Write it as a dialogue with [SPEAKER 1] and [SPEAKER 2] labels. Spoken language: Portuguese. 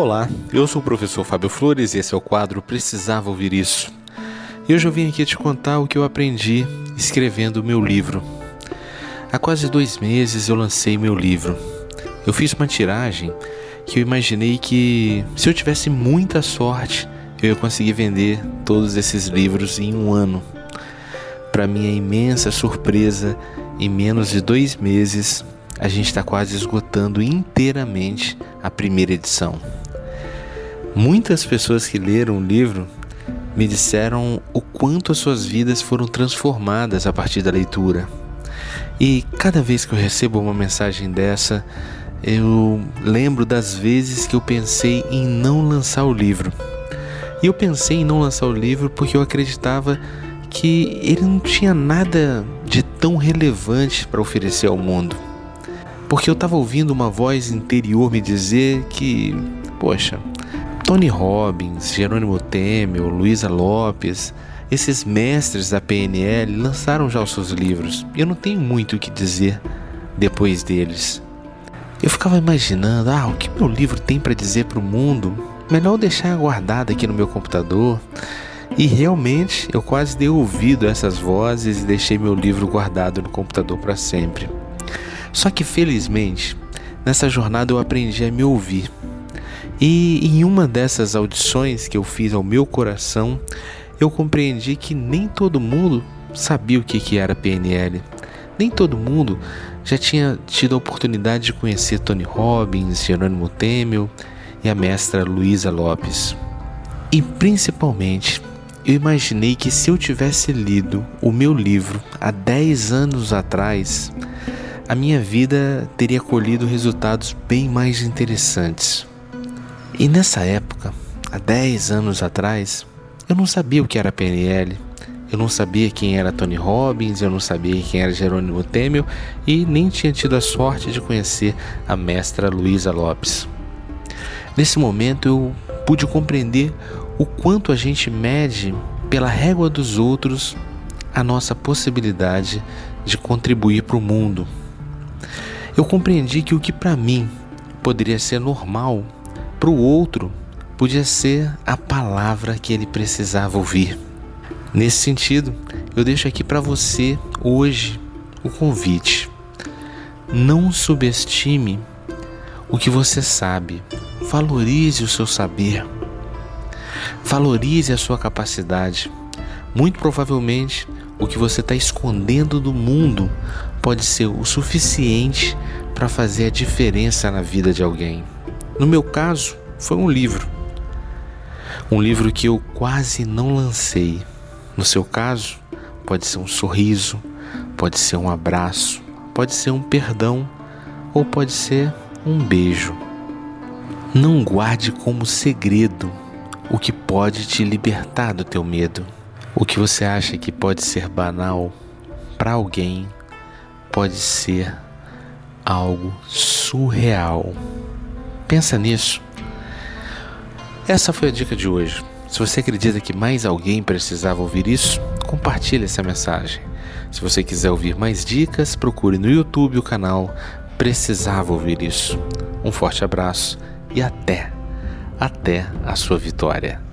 [SPEAKER 1] Olá, eu sou o professor Fábio Flores e esse é o quadro Precisava Ouvir Isso. E hoje eu vim aqui te contar o que eu aprendi escrevendo o meu livro. Há quase dois meses eu lancei meu livro. Eu fiz uma tiragem que eu imaginei que, se eu tivesse muita sorte, eu ia conseguir vender todos esses livros em um ano. Para minha imensa surpresa, em menos de dois meses, a gente está quase esgotando inteiramente a primeira edição. Muitas pessoas que leram o livro me disseram o quanto as suas vidas foram transformadas a partir da leitura. E cada vez que eu recebo uma mensagem dessa, eu lembro das vezes que eu pensei em não lançar o livro. E eu pensei em não lançar o livro porque eu acreditava que ele não tinha nada de tão relevante para oferecer ao mundo. Porque eu estava ouvindo uma voz interior me dizer que, poxa, Tony Robbins, Jerônimo Temel, Luísa Lopes, esses mestres da PNL lançaram já os seus livros e eu não tenho muito o que dizer depois deles. Eu ficava imaginando, ah, o que meu livro tem para dizer para o mundo? Melhor deixar guardado aqui no meu computador. E realmente eu quase dei ouvido a essas vozes e deixei meu livro guardado no computador para sempre. Só que felizmente, nessa jornada eu aprendi a me ouvir e em uma dessas audições que eu fiz ao meu coração, eu compreendi que nem todo mundo sabia o que era PNL. Nem todo mundo já tinha tido a oportunidade de conhecer Tony Robbins, Jerônimo Temel e a mestra Luísa Lopes. E principalmente, eu imaginei que se eu tivesse lido o meu livro há 10 anos atrás, a minha vida teria colhido resultados bem mais interessantes. E nessa época, há 10 anos atrás, eu não sabia o que era PNL, eu não sabia quem era Tony Robbins, eu não sabia quem era Jerônimo Temel e nem tinha tido a sorte de conhecer a mestra Luísa Lopes. Nesse momento eu pude compreender o quanto a gente mede pela régua dos outros a nossa possibilidade de contribuir para o mundo. Eu compreendi que o que para mim poderia ser normal para o outro podia ser a palavra que ele precisava ouvir. Nesse sentido, eu deixo aqui para você hoje o convite. Não subestime o que você sabe. Valorize o seu saber. Valorize a sua capacidade. Muito provavelmente, o que você está escondendo do mundo pode ser o suficiente para fazer a diferença na vida de alguém. No meu caso, foi um livro. Um livro que eu quase não lancei. No seu caso, pode ser um sorriso, pode ser um abraço, pode ser um perdão ou pode ser um beijo. Não guarde como segredo o que pode te libertar do teu medo. O que você acha que pode ser banal para alguém pode ser algo surreal. Pensa nisso. Essa foi a dica de hoje. Se você acredita que mais alguém precisava ouvir isso, compartilhe essa mensagem. Se você quiser ouvir mais dicas, procure no YouTube o canal Precisava Ouvir Isso. Um forte abraço e até, até a sua vitória.